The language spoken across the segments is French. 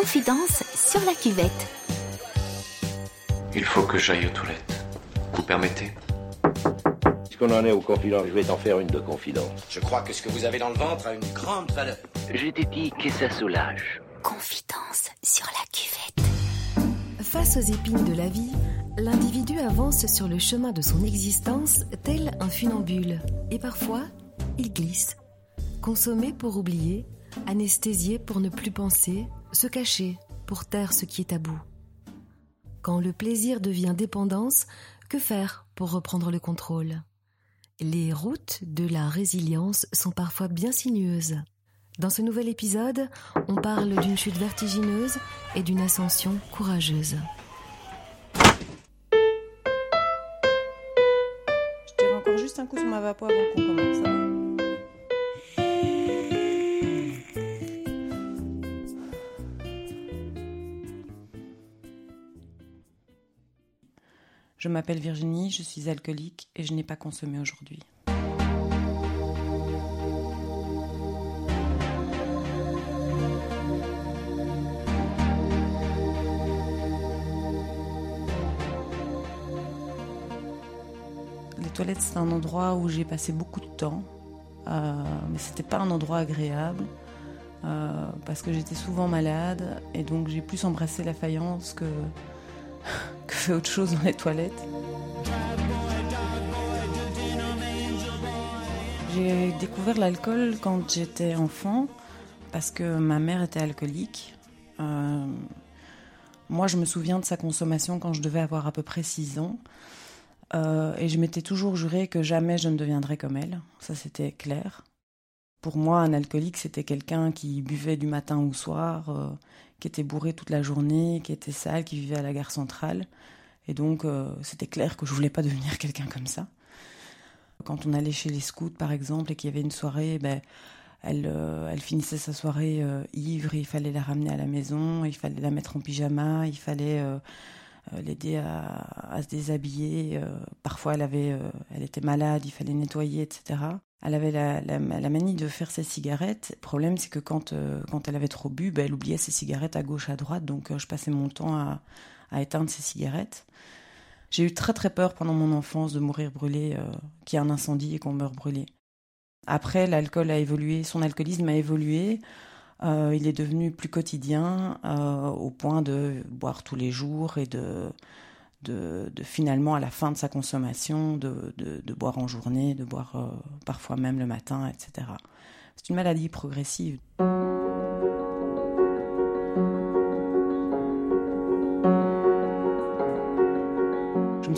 Confidence sur la cuvette. Il faut que j'aille aux toilettes. Vous permettez? Puisqu'on en est aux confidences, je vais t'en faire une de confidence. Je crois que ce que vous avez dans le ventre a une grande valeur. Je te dis que ça soulage. Confidence sur la cuvette. Face aux épines de la vie, l'individu avance sur le chemin de son existence tel un funambule. Et parfois, il glisse. Consommé pour oublier, anesthésié pour ne plus penser, se cacher pour taire ce qui est tabou. Quand le plaisir devient dépendance, que faire pour reprendre le contrôle? Les routes de la résilience sont parfois bien sinueuses. Dans ce nouvel épisode, on parle d'une chute vertigineuse et d'une ascension courageuse. Je tire encore juste un coup sur ma avant qu'on commence. Je m'appelle Virginie, je suis alcoolique et je n'ai pas consommé aujourd'hui. Les toilettes, c'est un endroit où j'ai passé beaucoup de temps, euh, mais c'était pas un endroit agréable euh, parce que j'étais souvent malade et donc j'ai plus embrassé la faïence que, autre chose dans les toilettes. J'ai découvert l'alcool quand j'étais enfant parce que ma mère était alcoolique. Euh, moi, je me souviens de sa consommation quand je devais avoir à peu près 6 ans. Euh, et je m'étais toujours juré que jamais je ne deviendrais comme elle. Ça, c'était clair. Pour moi, un alcoolique, c'était quelqu'un qui buvait du matin au soir, euh, qui était bourré toute la journée, qui était sale, qui vivait à la gare centrale. Et donc, euh, c'était clair que je voulais pas devenir quelqu'un comme ça. Quand on allait chez les scouts, par exemple, et qu'il y avait une soirée, ben, elle, euh, elle finissait sa soirée euh, ivre, il fallait la ramener à la maison, il fallait la mettre en pyjama, il fallait l'aider à, se déshabiller. parfois, elle, avait, elle était malade, il fallait nettoyer, etc. Elle avait la, la, manie de faire ses cigarettes. Le problème, c'est que quand, quand elle avait trop bu, ben, elle oubliait ses cigarettes à gauche, à droite, donc je passais mon temps à, à éteindre ses cigarettes. J'ai eu très très peur pendant mon enfance de mourir brûlée, euh, qu'il y ait un incendie et qu'on meure brûlé. Après, l'alcool a évolué, son alcoolisme a évolué. Euh, il est devenu plus quotidien euh, au point de boire tous les jours et de, de, de, finalement, à la fin de sa consommation, de, de, boire en journée, de boire parfois même le matin, etc. C'est une maladie progressive.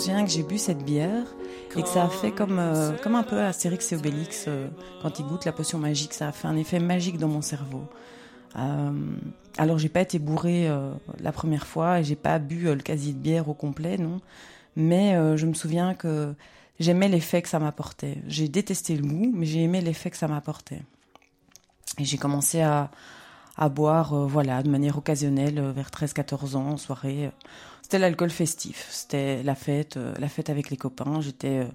Souviens que j'ai bu cette bière et que ça a fait comme, euh, comme un peu Astérix et Obélix euh, quand ils goûtent la potion magique. Ça a fait un effet magique dans mon cerveau. Euh, alors j'ai pas été bourrée euh, la première fois et j'ai pas bu le casier de bière au complet, non. Mais je me souviens que j'aimais l'effet que ça m'apportait. J'ai détesté le goût, mais j'ai aimé l'effet que ça m'apportait. Et j'ai commencé à, à boire, voilà, de manière occasionnelle, vers 13-14 ans, en soirée. C'était l'alcool festif, c'était la fête, euh, la fête avec les copains. J'étais, euh,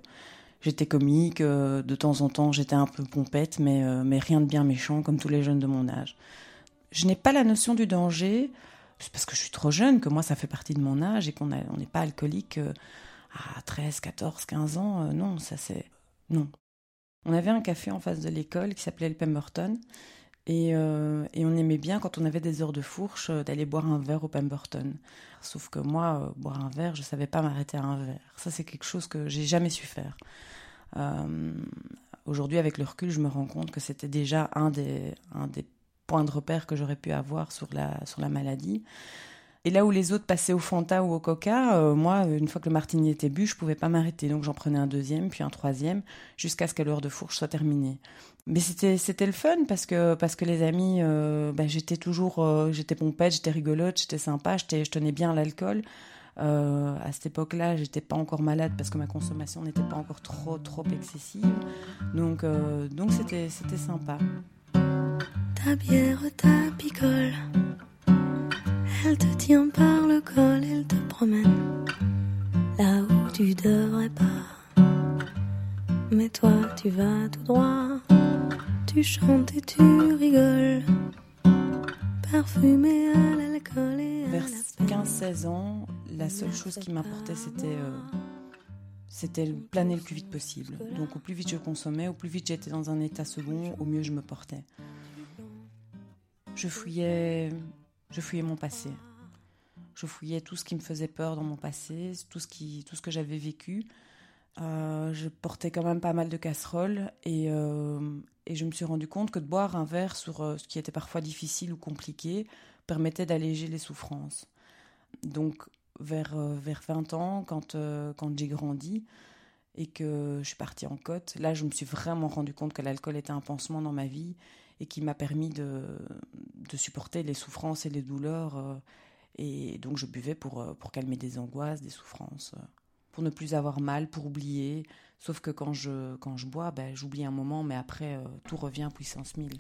j'étais comique, euh, de temps en temps j'étais un peu pompette, mais, mais rien de bien méchant, comme tous les jeunes de mon âge. Je n'ai pas la notion du danger, c'est parce que je suis trop jeune, que moi ça fait partie de mon âge et qu'on a- on n'est pas alcoolique à 13, 14, 15 ans. non, ça c'est. Non. On avait un café en face de l'école qui s'appelait le Pemberton. Et, euh, et on aimait bien, quand on avait des heures de fourche, euh, d'aller boire un verre au Pemberton. Sauf que moi, euh, boire un verre, je savais pas m'arrêter à un verre. Ça, c'est quelque chose que j'ai jamais su faire. Aujourd'hui, avec le recul, je me rends compte que c'était déjà un des, points de repère que j'aurais pu avoir sur la maladie. Et là où les autres passaient au Fanta ou au Coca, euh, moi, une fois que le martini était bu, je pouvais pas m'arrêter. Donc j'en prenais un deuxième, puis un troisième, jusqu'à ce que l'heure de fourche soit terminée. Mais c'était c'était le fun parce que parce que les amis, euh, bah, j'étais toujours, euh, j'étais pompette, j'étais rigolote, j'étais sympa, j'étais, je tenais bien l'alcool. Euh, à cette époque-là, j'étais pas encore malade parce que ma consommation n'était pas encore trop trop excessive. Donc euh, donc c'était c'était sympa. Ta bière, ta picole, elle te tient par le col, elle te promène là où tu devrais pas. Mais toi, tu vas tout droit, tu chantes et tu rigoles, parfumé à l'alcool. collé à Vers la 15-16 ans, la seule chose qui m'importait, c'était euh, c'était planer le plus vite possible. Donc au plus vite je consommais, au plus vite j'étais dans un état second, au mieux je me portais. Je fouillais, je fouillais mon passé. Je fouillais tout ce qui me faisait peur dans mon passé, tout ce, qui, tout ce que j'avais vécu. Euh, je portais quand même pas mal de casseroles et, euh, et je me suis rendu compte que de boire un verre sur euh, ce qui était parfois difficile ou compliqué permettait d'alléger les souffrances. Donc vers, vers 20 ans, quand, quand j'ai grandi et que je suis partie en côte, là je me suis vraiment rendu compte que l'alcool était un pansement dans ma vie et qui m'a permis de, de supporter les souffrances et les douleurs. euh, et donc je buvais pour, euh, pour calmer des angoisses, des souffrances, euh, pour ne plus avoir mal, pour oublier. Sauf que quand je, quand je bois, ben, j'oublie un moment, mais après, tout revient puissance 1000.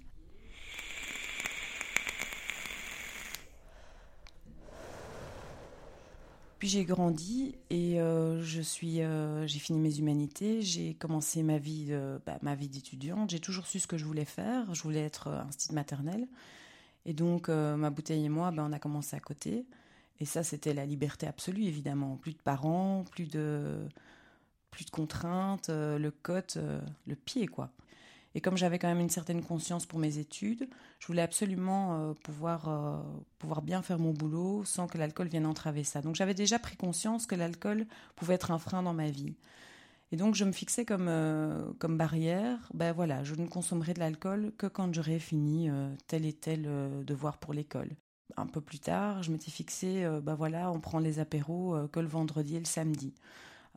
Puis j'ai grandi et euh, je suis, euh, j'ai fini mes humanités, j'ai commencé ma vie, bah, ma vie d'étudiante. J'ai toujours su ce que je voulais faire. Je voulais être euh, institut maternelle. Et donc ma bouteille et moi, ben, on a commencé à côté. Et ça, c'était la liberté absolue, évidemment. Plus de parents, plus de, plus de contraintes, le cote, le pied, quoi. Et comme j'avais quand même une certaine conscience pour mes études, je voulais absolument euh, pouvoir, euh, pouvoir bien faire mon boulot sans que l'alcool vienne entraver ça. Donc j'avais déjà pris conscience que l'alcool pouvait être un frein dans ma vie. Et donc je me fixais comme, euh, comme barrière, ben voilà, je ne consommerai de l'alcool que quand j'aurai fini tel et tel devoir pour l'école. Un peu plus tard, je m'étais fixé, ben voilà, on prend les apéros que le vendredi et le samedi.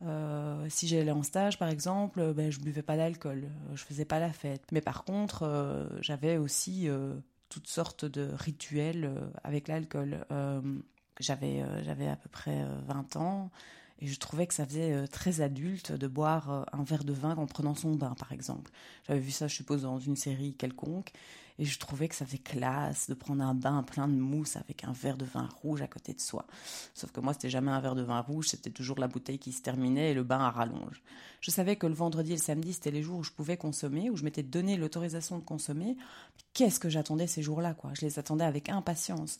Euh, si j'allais en stage, par exemple, euh, ben, je buvais pas d'alcool, euh, je faisais pas la fête. Mais par contre, j'avais aussi toutes sortes de rituels avec l'alcool. J'avais, j'avais à peu près euh, 20 ans et je trouvais que ça faisait très adulte de boire un verre de vin en prenant son bain, par exemple. J'avais vu ça, je suppose, dans une série quelconque et je trouvais que ça faisait classe de prendre un bain plein de mousse avec un verre de vin rouge à côté de soi. Sauf que moi, c'était jamais un verre de vin rouge, c'était toujours la bouteille qui se terminait et le bain à rallonge. Je savais que le vendredi et le samedi, c'était les jours où je pouvais consommer, où je m'étais donné l'autorisation de consommer. Qu'est-ce que j'attendais ces jours-là, quoi? Je les attendais avec impatience.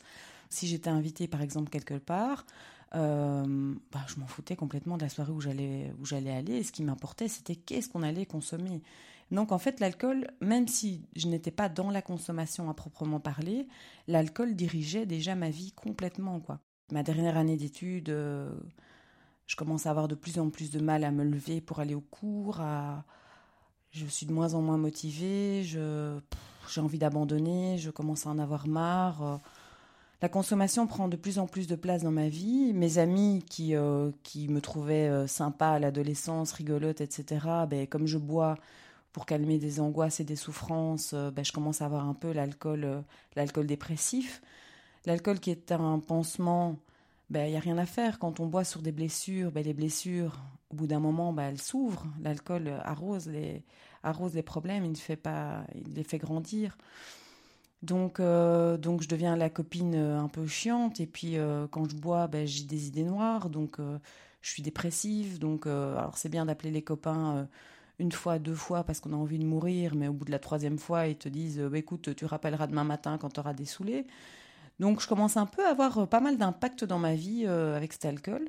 Si j'étais invitée, par exemple, quelque part, euh, bah, je m'en foutais complètement de la soirée où j'allais j'allais aller. Et ce qui m'importait, c'était qu'est-ce qu'on allait consommer. Donc en fait, l'alcool, même si je n'étais pas dans la consommation à proprement parler, l'alcool dirigeait déjà ma vie complètement. Ma dernière année d'études, euh, je commence à avoir de plus en plus de mal à me lever pour aller au cours, à... je suis de moins en moins motivée, j'ai envie d'abandonner, je commence à en avoir marre. euh. La consommation prend de plus en plus de place dans ma vie. Mes amis qui, euh, me trouvaient sympa à l'adolescence, rigolote, etc., ben, comme je bois pour calmer des angoisses et des souffrances, euh, ben, je commence à avoir un peu l'alcool, euh, l'alcool dépressif. L'alcool qui est un pansement, ben, il n'y a rien à faire. Quand on boit sur des blessures, ben, les blessures, au bout d'un moment, ben, elles s'ouvrent. L'alcool arrose les, arrose les problèmes, il, ne fait pas, il les fait grandir. Donc, euh, donc je deviens la copine un peu chiante. Et puis, quand je bois, ben, j'ai des idées noires. Donc, je suis dépressive. Donc, alors c'est bien d'appeler les copains une fois, deux fois parce qu'on a envie de mourir. Mais au bout de la troisième fois, ils te disent euh, Bah, écoute, tu rappelleras demain matin quand tu auras des saoulés. Donc, je commence un peu à avoir euh, pas mal d'impact dans ma vie euh, avec cet alcool.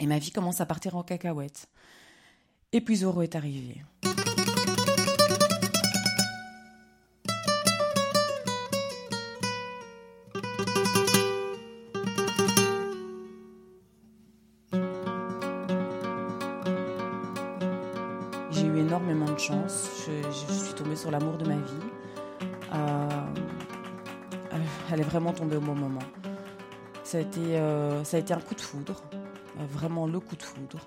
Et ma vie commence à partir en cacahuète. Et puis Zoro est arrivé. Sur l'amour de ma vie. Euh, elle est vraiment tombée au bon moment. Ça a été, euh, ça a été un coup de foudre, euh, vraiment le coup de foudre.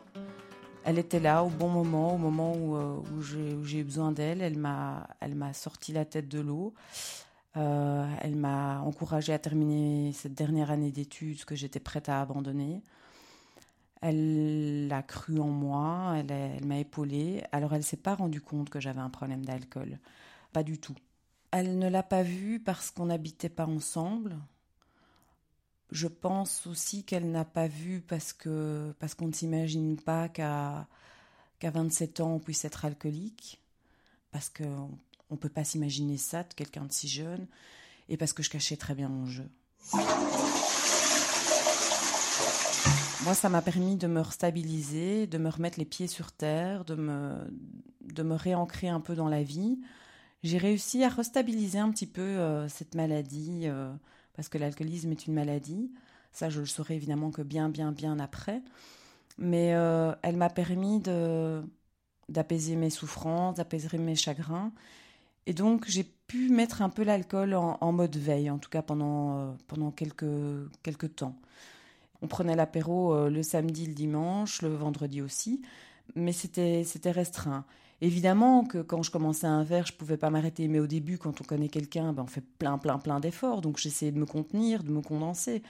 Elle était là au bon moment, au moment où, j'ai eu besoin d'elle. Elle m'a, elle m'a sorti la tête de l'eau. Elle m'a encouragée à terminer cette dernière année d'études que j'étais prête à abandonner. Elle a cru en moi, elle, m'a épaulée. Alors elle s'est pas rendue compte que j'avais un problème d'alcool, pas du tout. Elle ne l'a pas vu parce qu'on n'habitait pas ensemble. Je pense aussi qu'elle n'a pas vu parce que parce qu'on ne s'imagine pas qu'à qu'à 27 ans on puisse être alcoolique, parce qu'on on peut pas s'imaginer ça de quelqu'un de si jeune, et parce que je cachais très bien mon jeu. Moi, ça m'a permis de me restabiliser, de me remettre les pieds sur terre, de me, de me réancrer un peu dans la vie. J'ai réussi à restabiliser un petit peu euh, cette maladie, euh, parce que l'alcoolisme est une maladie. Ça, je le saurai évidemment que bien, bien, bien après. Mais euh, elle m'a permis de, d'apaiser mes souffrances, d'apaiser mes chagrins. Et donc, j'ai pu mettre un peu l'alcool en, mode veille, en tout cas pendant, pendant quelques, quelques temps. On prenait l'apéro euh, le samedi, le dimanche, le vendredi aussi, mais c'était restreint. Évidemment que quand je commençais un verre, je pouvais pas m'arrêter, mais au début, quand on connaît quelqu'un, ben on fait plein, plein, plein d'efforts, donc j'essayais de me contenir, de me condenser.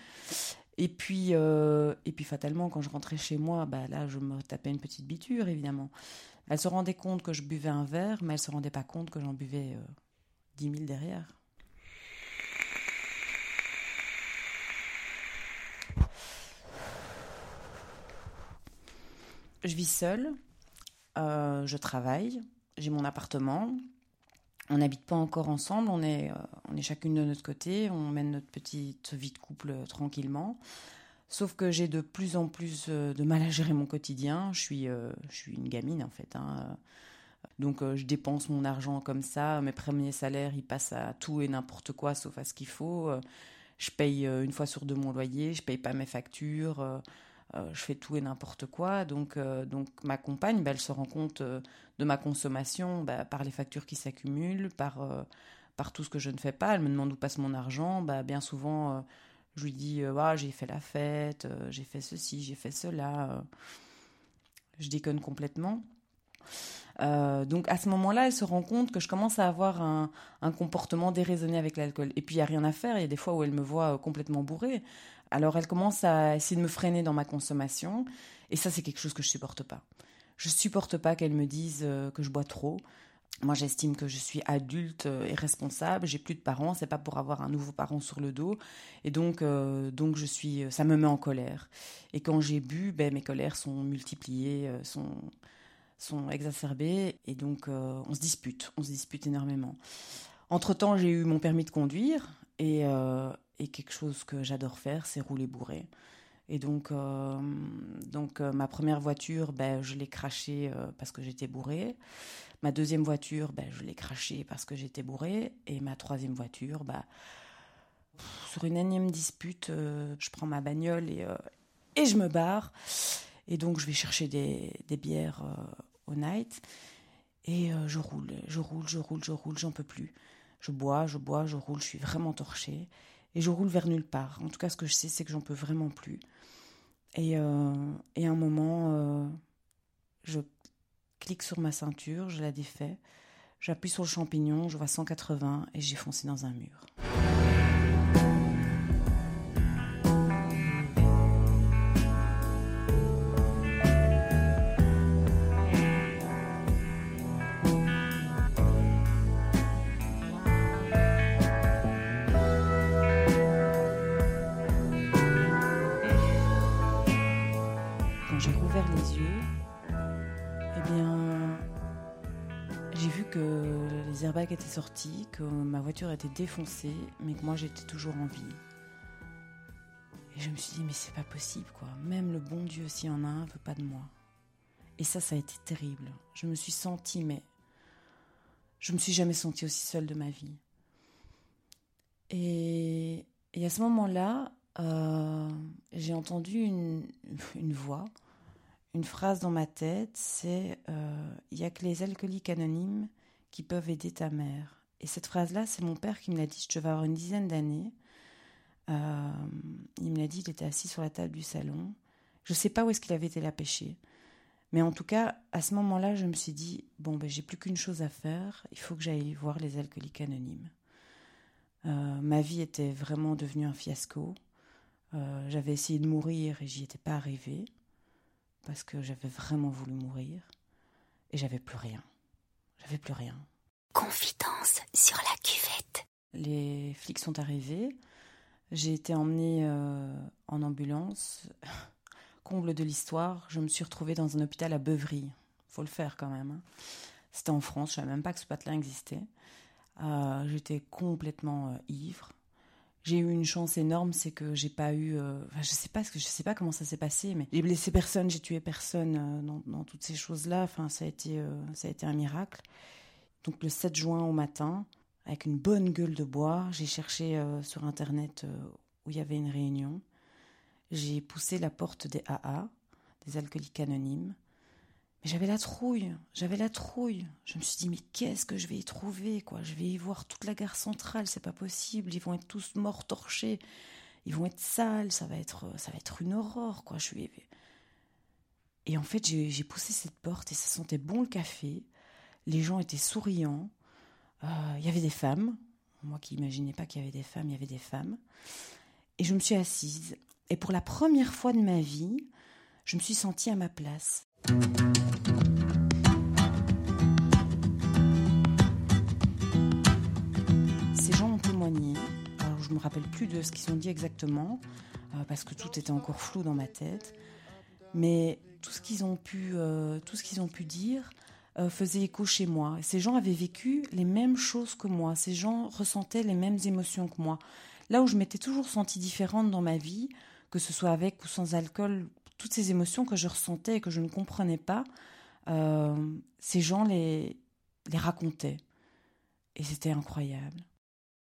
Et puis, euh, et puis fatalement, quand je rentrais chez moi, bah là, je me tapais une petite biture, évidemment. Elle se rendait compte que je buvais un verre, mais elle se rendait pas compte que j'en buvais euh, dix mille derrière. Je vis seule, euh, je travaille, j'ai mon appartement. On n'habite pas encore ensemble, on est, euh, on est chacune de notre côté, on mène notre petite vie de couple euh, tranquillement. Sauf que j'ai de plus en plus de mal à gérer mon quotidien. Je suis, je suis une gamine en fait. Hein. Donc je dépense mon argent comme ça. Mes premiers salaires, ils passent à tout et n'importe quoi sauf à ce qu'il faut. Je paye une fois sur deux mon loyer, je paye pas mes factures. Euh, je fais tout et n'importe quoi. Donc, euh, donc ma compagne, bah, elle se rend compte euh, de ma consommation bah, par les factures qui s'accumulent, par, par tout ce que je ne fais pas. Elle me demande où passe mon argent. Bah, bien souvent, je lui dis ah, j'ai fait la fête, j'ai fait ceci, j'ai fait cela. je déconne complètement. donc à ce moment-là, elle se rend compte que je commence à avoir un, un comportement déraisonné avec l'alcool. Et puis il n'y a rien à faire. Il y a des fois où elle me voit complètement bourrée. Alors elle commence à essayer de me freiner dans ma consommation, et ça c'est quelque chose que je supporte pas. Je supporte pas qu'elle me dise euh, que je bois trop. Moi, j'estime que je suis adulte euh, et responsable. J'ai plus de parents. C'est pas pour avoir un nouveau parent sur le dos. Et donc, euh, donc je suis. Ça me met en colère. Et quand j'ai bu, ben mes colères sont multipliées, sont sont exacerbées. Et donc, on se dispute. On se dispute énormément. Entre temps, j'ai eu mon permis de conduire et, et quelque chose que j'adore faire, c'est rouler bourré. Et donc, euh, donc euh, ma première voiture, ben, je l'ai crachée euh, parce que j'étais bourré. Ma deuxième voiture, ben, je l'ai crachée parce que j'étais bourré. Et ma troisième voiture, ben, sur une énième dispute, je prends ma bagnole et, et je me barre. Et donc, je vais chercher des, des bières au night. Et je roule, je roule, je roule, je roule, j'en peux plus. Je bois, je bois, je roule, je suis vraiment torchée et je roule vers nulle part. En tout cas, ce que je sais, c'est que j'en peux vraiment plus. Et, euh, et à un moment, euh, je clique sur ma ceinture, je la défais, j'appuie sur le champignon, je vois 180 et j'ai foncé dans un mur. Était sorti, que ma voiture était défoncée, mais que moi j'étais toujours en vie. Et je me suis dit, mais c'est pas possible, quoi. Même le bon Dieu, s'il y en a un, veut pas de moi. Et ça, ça a été terrible. Je me suis sentie, mais. Je me suis jamais sentie aussi seule de ma vie. Et, et à ce moment-là, euh, j'ai entendu une, une, voix, une phrase dans ma tête c'est euh, Il y a que les alcooliques anonymes qui peuvent aider ta mère. Et cette phrase-là, c'est mon père qui me l'a dit. Je devais avoir une dizaine d'années. Euh, il me l'a dit, il était assis sur la table du salon. Je ne sais pas où est-ce qu'il avait été la pêcher. Mais en tout cas, à ce moment-là, je me suis dit, bon, ben, j'ai plus qu'une chose à faire, il faut que j'aille voir les alcooliques anonymes. Euh, ma vie était vraiment devenue un fiasco. Euh, j'avais essayé de mourir et j'y étais pas arrivée, parce que j'avais vraiment voulu mourir, et j'avais plus rien. J'avais plus rien. Confidence sur la cuvette. Les flics sont arrivés. J'ai été emmenée euh, en ambulance. Comble de l'histoire, je me suis retrouvée dans un hôpital à Beuvry. Faut le faire quand même. Hein. C'était en France, je savais même pas que ce patelin existait. Euh, j'étais complètement euh, ivre. J'ai eu une chance énorme, c'est que j'ai pas eu, euh, enfin, je sais pas ce que je sais pas comment ça s'est passé, mais j'ai blessé personne, j'ai tué personne euh, dans, toutes ces choses-là. Enfin, ça a été, euh, ça a été un miracle. Donc le 7 juin au matin, avec une bonne gueule de bois, j'ai cherché sur internet où il y avait une réunion. J'ai poussé la porte des AA, des alcooliques anonymes. J'avais la trouille, j'avais la trouille. Je me suis dit, mais qu'est-ce que je vais y trouver, quoi? Je vais y voir toute la gare centrale, c'est pas possible. Ils vont être tous morts, torchés. Ils vont être sales, ça va être, ça va être une aurore, quoi. Je suis... Et en fait, j'ai poussé cette porte et ça sentait bon le café. Les gens étaient souriants. Euh, il y avait des femmes. Moi qui imaginais pas qu'il y avait des femmes, il y avait des femmes. Et je me suis assise. Et pour la première fois de ma vie, je me suis sentie à ma place. Alors, je ne me rappelle plus de ce qu'ils ont dit exactement, euh, parce que tout était encore flou dans ma tête. Mais tout ce qu'ils ont pu, euh, tout ce qu'ils ont pu dire euh, faisait écho chez moi. Ces gens avaient vécu les mêmes choses que moi. Ces gens ressentaient les mêmes émotions que moi. Là où je m'étais toujours sentie différente dans ma vie, que ce soit avec ou sans alcool, toutes ces émotions que je ressentais et que je ne comprenais pas, ces gens les racontaient. Et c'était incroyable.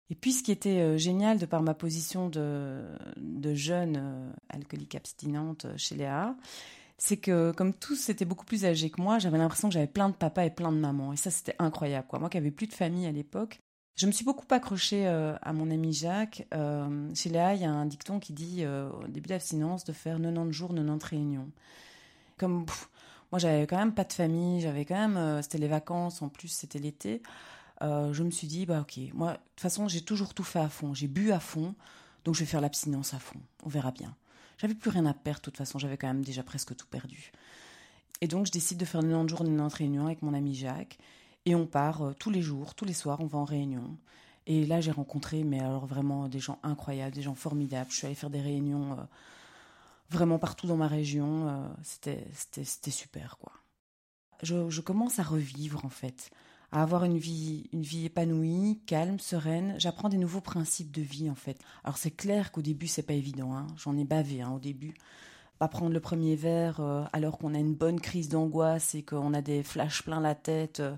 Et puis ce qui était euh, génial de par ma position de, de jeune euh, alcoolique abstinente chez Léa, c'est que comme tous étaient beaucoup plus âgés que moi, j'avais l'impression que j'avais plein de papas et plein de mamans. Et ça, c'était incroyable. Moi qui n'avais plus de famille à l'époque, je me suis beaucoup accrochée à mon ami Jacques. chez Léa, il y a un dicton qui dit au début d'abstinence de faire 90 jours, 90 réunions. Comme moi, j'avais quand même pas de famille, j'avais quand même, euh, c'était les vacances, en plus c'était l'été. Euh, je me suis dit, bah ok, moi, de toute façon, j'ai toujours tout fait à fond, j'ai bu à fond, donc je vais faire l'abstinence à fond, on verra bien. J'avais plus rien à perdre, de toute façon, j'avais quand même déjà presque tout perdu. Et donc, je décide de faire 90 jours, 90 réunions avec mon ami Jacques, et on part euh, tous les jours, tous les soirs, on va en réunion. Et là, j'ai rencontré, mais alors vraiment, des gens incroyables, des gens formidables. Je suis allée faire des réunions vraiment partout dans ma région. Euh, c'était super, quoi. Je, commence à revivre, en fait, à avoir une vie, une vie épanouie, calme, sereine. J'apprends des nouveaux principes de vie, en fait. Alors, c'est clair qu'au début, c'est pas évident. Hein. J'en ai bavé hein, au début. Pas prendre le premier verre euh, alors qu'on a une bonne crise d'angoisse et qu'on a des flashs plein la tête. Euh,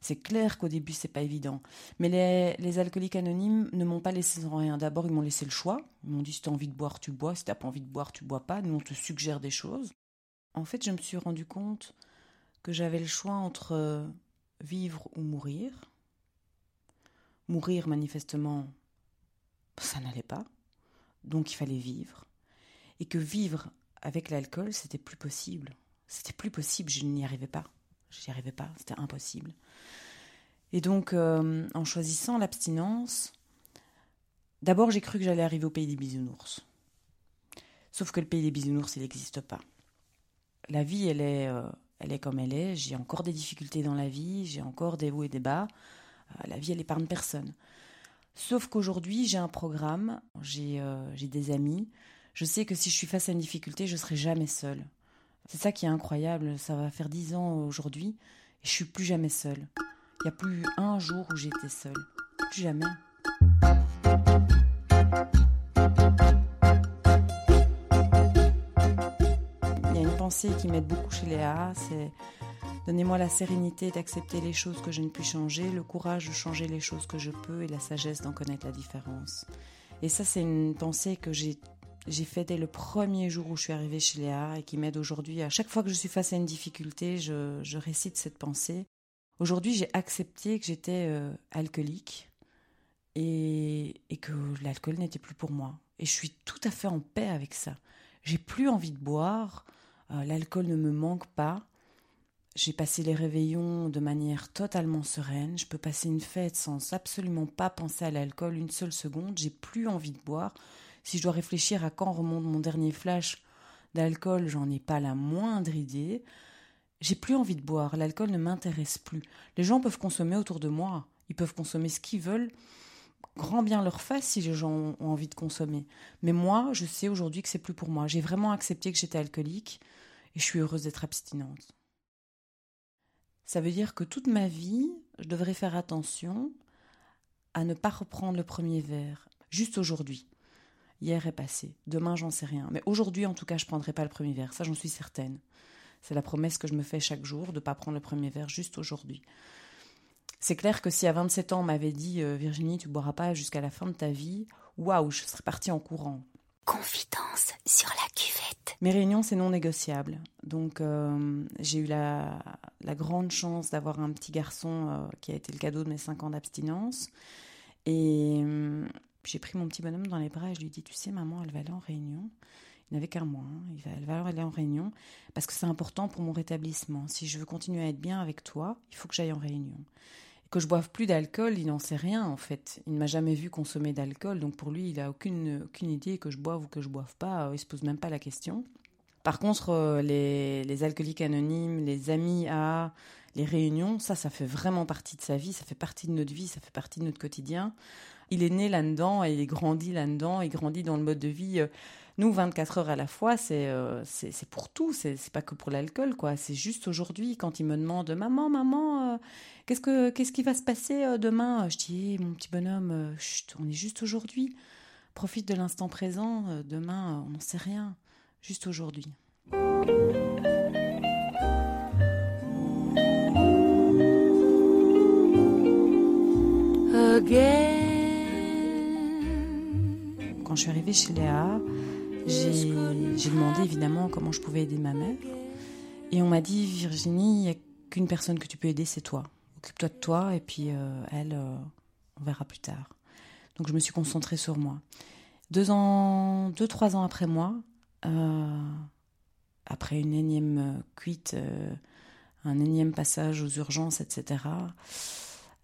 c'est clair qu'au début, c'est pas évident. Mais les, alcooliques anonymes ne m'ont pas laissé sans rien. D'abord, ils m'ont laissé le choix. Ils m'ont dit si tu as envie de boire, tu bois. Si tu n'as pas envie de boire, tu bois pas. Nous, on te suggère des choses. En fait, je me suis rendu compte que j'avais le choix entre euh, vivre ou mourir. Mourir, manifestement, ça n'allait pas. Donc, il fallait vivre. Et que vivre avec l'alcool, c'était plus possible. C'était plus possible, je n'y arrivais pas. Je n'y arrivais pas, c'était impossible. Et donc, euh, en choisissant l'abstinence, d'abord j'ai cru que j'allais arriver au pays des bisounours. Sauf que le pays des bisounours, il n'existe pas. La vie, elle est, euh, elle est comme elle est. J'ai encore des difficultés dans la vie, j'ai encore des hauts et des bas. Euh, la vie, elle épargne personne. Sauf qu'aujourd'hui, j'ai un programme, j'ai des amis. Je sais que si je suis face à une difficulté, je serai jamais seule. C'est ça qui est incroyable. Ça va faire dix ans aujourd'hui et je suis plus jamais seule. Il n'y a plus un jour où j'étais seule. Plus jamais. Pensée qui m'aide beaucoup chez Léa, c'est Donnez-moi la sérénité d'accepter les choses que je ne puis changer, le courage de changer les choses que je peux et la sagesse d'en connaître la différence. Et ça, c'est une pensée que j'ai j'ai fait dès le premier jour où je suis arrivée chez Léa et qui m'aide aujourd'hui. À chaque fois que je suis face à une difficulté, je, récite cette pensée. Aujourd'hui, j'ai accepté que j'étais euh, alcoolique et, que l'alcool n'était plus pour moi. Et je suis tout à fait en paix avec ça. J'ai plus envie de boire, l'alcool ne me manque pas. J'ai passé les réveillons de manière totalement sereine. Je peux passer une fête sans absolument pas penser à l'alcool une seule seconde. J'ai plus envie de boire. Si je dois réfléchir à quand remonte mon dernier flash d'alcool, j'en ai pas la moindre idée. J'ai plus envie de boire, l'alcool ne m'intéresse plus. Les gens peuvent consommer autour de moi, ils peuvent consommer ce qu'ils veulent. Grand bien leur fasse si les gens ont envie de consommer. Mais moi, je sais aujourd'hui que c'est plus pour moi. J'ai vraiment accepté que j'étais alcoolique et je suis heureuse d'être abstinente. Ça veut dire que toute ma vie, je devrais faire attention à ne pas reprendre le premier verre, Juste aujourd'hui. Hier est passé. Demain, j'en sais rien. Mais aujourd'hui, en tout cas, je prendrai pas le premier verre. Ça, j'en suis certaine. C'est la promesse que je me fais chaque jour de ne pas prendre le premier verre juste aujourd'hui. C'est clair que si à 27 ans on m'avait dit euh, Virginie, tu boiras pas jusqu'à la fin de ta vie, waouh, je serais partie en courant. Confidence sur la cuvette. Mes réunions, c'est non négociable. Donc, euh, j'ai eu la, grande chance d'avoir un petit garçon euh, qui a été le cadeau de mes 5 ans d'abstinence. Et j'ai pris mon petit bonhomme dans les bras et je lui ai dit Tu sais, maman, elle va aller en réunion. Il n'avait qu'un mois. Hein. Elle va aller en réunion parce que c'est important pour mon rétablissement. Si je veux continuer à être bien avec toi, il faut que j'aille en réunion que je boive plus d'alcool, il n'en sait rien en fait. Il ne m'a jamais vu consommer d'alcool, donc pour lui, il a aucune, idée que je boive ou que je boive pas. Il se pose même pas la question. Par contre, euh, les, les alcooliques anonymes, les amis à les réunions, ça, ça fait vraiment partie de sa vie, ça fait partie de notre vie, ça fait partie de notre quotidien. Il est né là-dedans et il grandit là-dedans, il grandit dans le mode de vie. Nous, 24 heures à la fois, c'est euh, c'est pour tout, c'est pas que pour l'alcool, quoi. C'est juste aujourd'hui, quand il me demande Maman, maman, euh, qu'est-ce que qu'est-ce qui va se passer euh, demain Je dis eh, Mon petit bonhomme, chut, on est juste aujourd'hui. Profite de l'instant présent, demain, on n'en sait rien. Juste aujourd'hui. Quand je suis arrivée chez Léa, j'ai demandé évidemment comment je pouvais aider ma mère. Et on m'a dit, Virginie, il n'y a qu'une personne que tu peux aider, c'est toi. Occupe-toi de toi et puis euh, elle, euh, on verra plus tard. Donc je me suis concentrée sur moi. Deux ans, deux, trois ans après moi, euh, après une énième cuite, un énième passage aux urgences, etc.,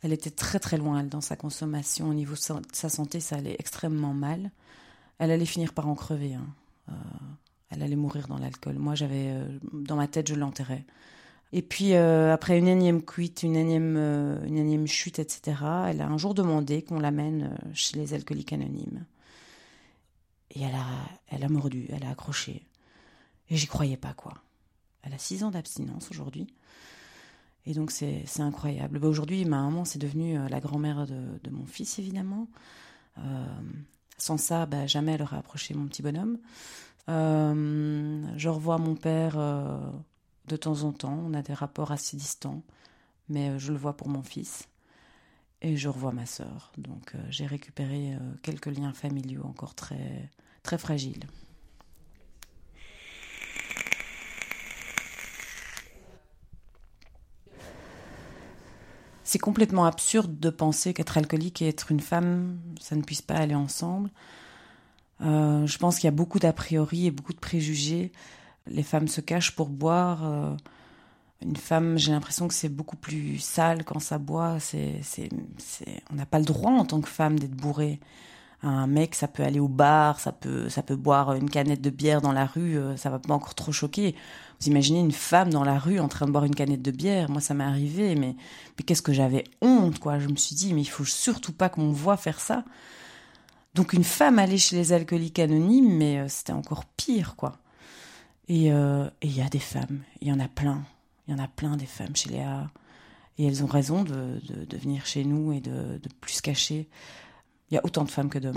elle était très très loin, elle, dans sa consommation. Au niveau de sa santé, ça allait extrêmement mal elle allait finir par en crever. Hein. Euh, elle allait mourir dans l'alcool. Moi, j'avais euh, dans ma tête, je l'enterrais. Et puis euh, après une énième cuite, une énième, une énième chute, etc. Elle a un jour demandé qu'on l'amène chez les alcooliques anonymes. Et elle a, elle a mordu, elle a accroché. Et j'y croyais pas quoi. Elle a six ans d'abstinence aujourd'hui. Et donc c'est incroyable. Bah, aujourd'hui, ma maman, c'est devenue la grand-mère de, de, mon fils, évidemment. Sans ça, bah, jamais elle aurait approché mon petit bonhomme. Euh, je revois mon père euh, de temps en temps. On a des rapports assez distants, mais euh, je le vois pour mon fils. Et je revois ma sœur. Donc j'ai récupéré quelques liens familiaux encore très, très fragiles. C'est complètement absurde de penser qu'être alcoolique et être une femme, ça ne puisse pas aller ensemble. Euh, je pense qu'il y a beaucoup d'a priori et beaucoup de préjugés. Les femmes se cachent pour boire. Euh, une femme, j'ai l'impression que c'est beaucoup plus sale quand ça boit. On n'a pas le droit en tant que femme d'être bourrée. Un mec, ça peut aller au bar, ça peut, ça peut boire une canette de bière dans la rue, euh, ça va pas encore trop choquer. Vous imaginez une femme dans la rue en train de boire une canette de bière? Moi, ça m'est arrivé, mais, mais qu'est-ce que j'avais honte, quoi. Je me suis dit, mais il faut surtout pas qu'on me voit faire ça. Donc une femme allait chez les alcooliques anonymes, mais euh, c'était encore pire, quoi. Euh, et il y a des femmes, il y en a plein. Il y en a plein des femmes chez Léa. Et elles ont raison de, de, venir chez nous et de, de plus se cacher. Il y a autant de femmes que d'hommes.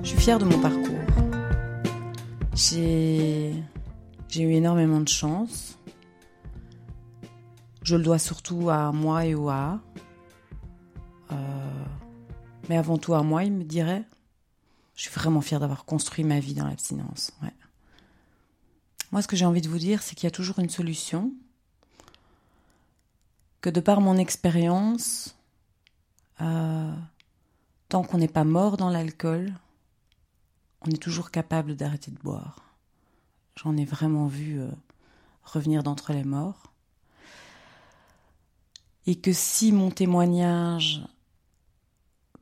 Je suis fière de mon parcours. J'ai eu énormément de chance. Je le dois surtout à moi et au A. Euh, mais avant tout à moi, il me dirait. Je suis vraiment fière d'avoir construit ma vie dans l'abstinence. Moi, ce que j'ai envie de vous dire, c'est qu'il y a toujours une solution. Que de par mon expérience, euh, tant qu'on n'est pas mort dans l'alcool, on est toujours capable d'arrêter de boire. J'en ai vraiment vu euh, revenir d'entre les morts. Et que si mon témoignage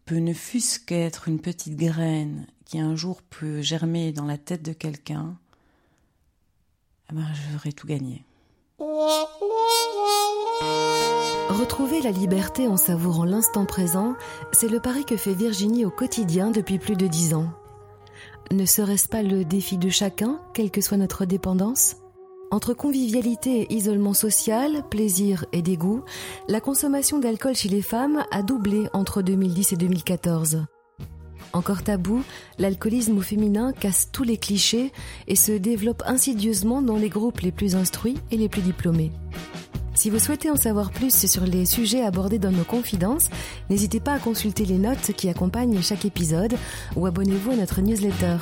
peut ne fût-ce qu'être une petite graine qui un jour peut germer dans la tête de quelqu'un, eh ben, j'aurais tout gagné. Retrouver la liberté en savourant l'instant présent, c'est le pari que fait Virginie au quotidien depuis plus de dix ans. ne serait-ce pas le défi de chacun, quelle que soit notre dépendance? Entre convivialité et isolement social, plaisir et dégoût, la consommation d'alcool chez les femmes a doublé entre 2010 et 2014. Encore tabou, l'alcoolisme au féminin casse tous les clichés et se développe insidieusement dans les groupes les plus instruits et les plus diplômés. Si vous souhaitez en savoir plus sur les sujets abordés dans nos confidences, n'hésitez pas à consulter les notes qui accompagnent chaque épisode ou abonnez-vous à notre newsletter.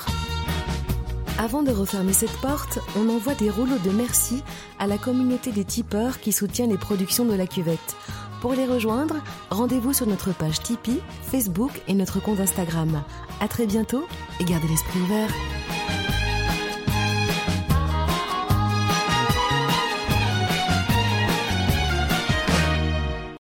Avant de refermer cette porte, on envoie des rouleaux de merci à la communauté des tipeurs qui soutient les productions de la cuvette. Pour les rejoindre, rendez-vous sur notre page Tipeee, Facebook et notre compte Instagram. À très bientôt et gardez l'esprit ouvert.